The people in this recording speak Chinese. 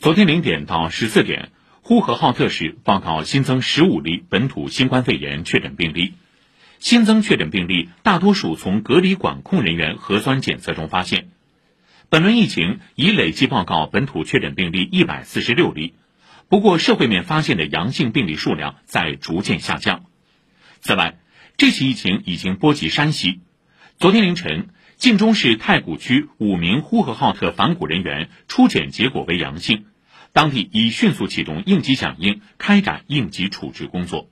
昨天零点到十四点，呼和浩特市报告新增十五例本土新冠肺炎确诊病例，新增确诊病例大多数从隔离管控人员核酸检测中发现。本轮疫情已累计报告本土确诊病例一百四十六例，不过社会面发现的阳性病例数量在逐渐下降。此外，这起疫情已经波及山西。昨天凌晨，晋中市太谷区五名呼和浩特返古人员初检结果为阳性。当地已迅速启动应急响应，开展应急处置工作。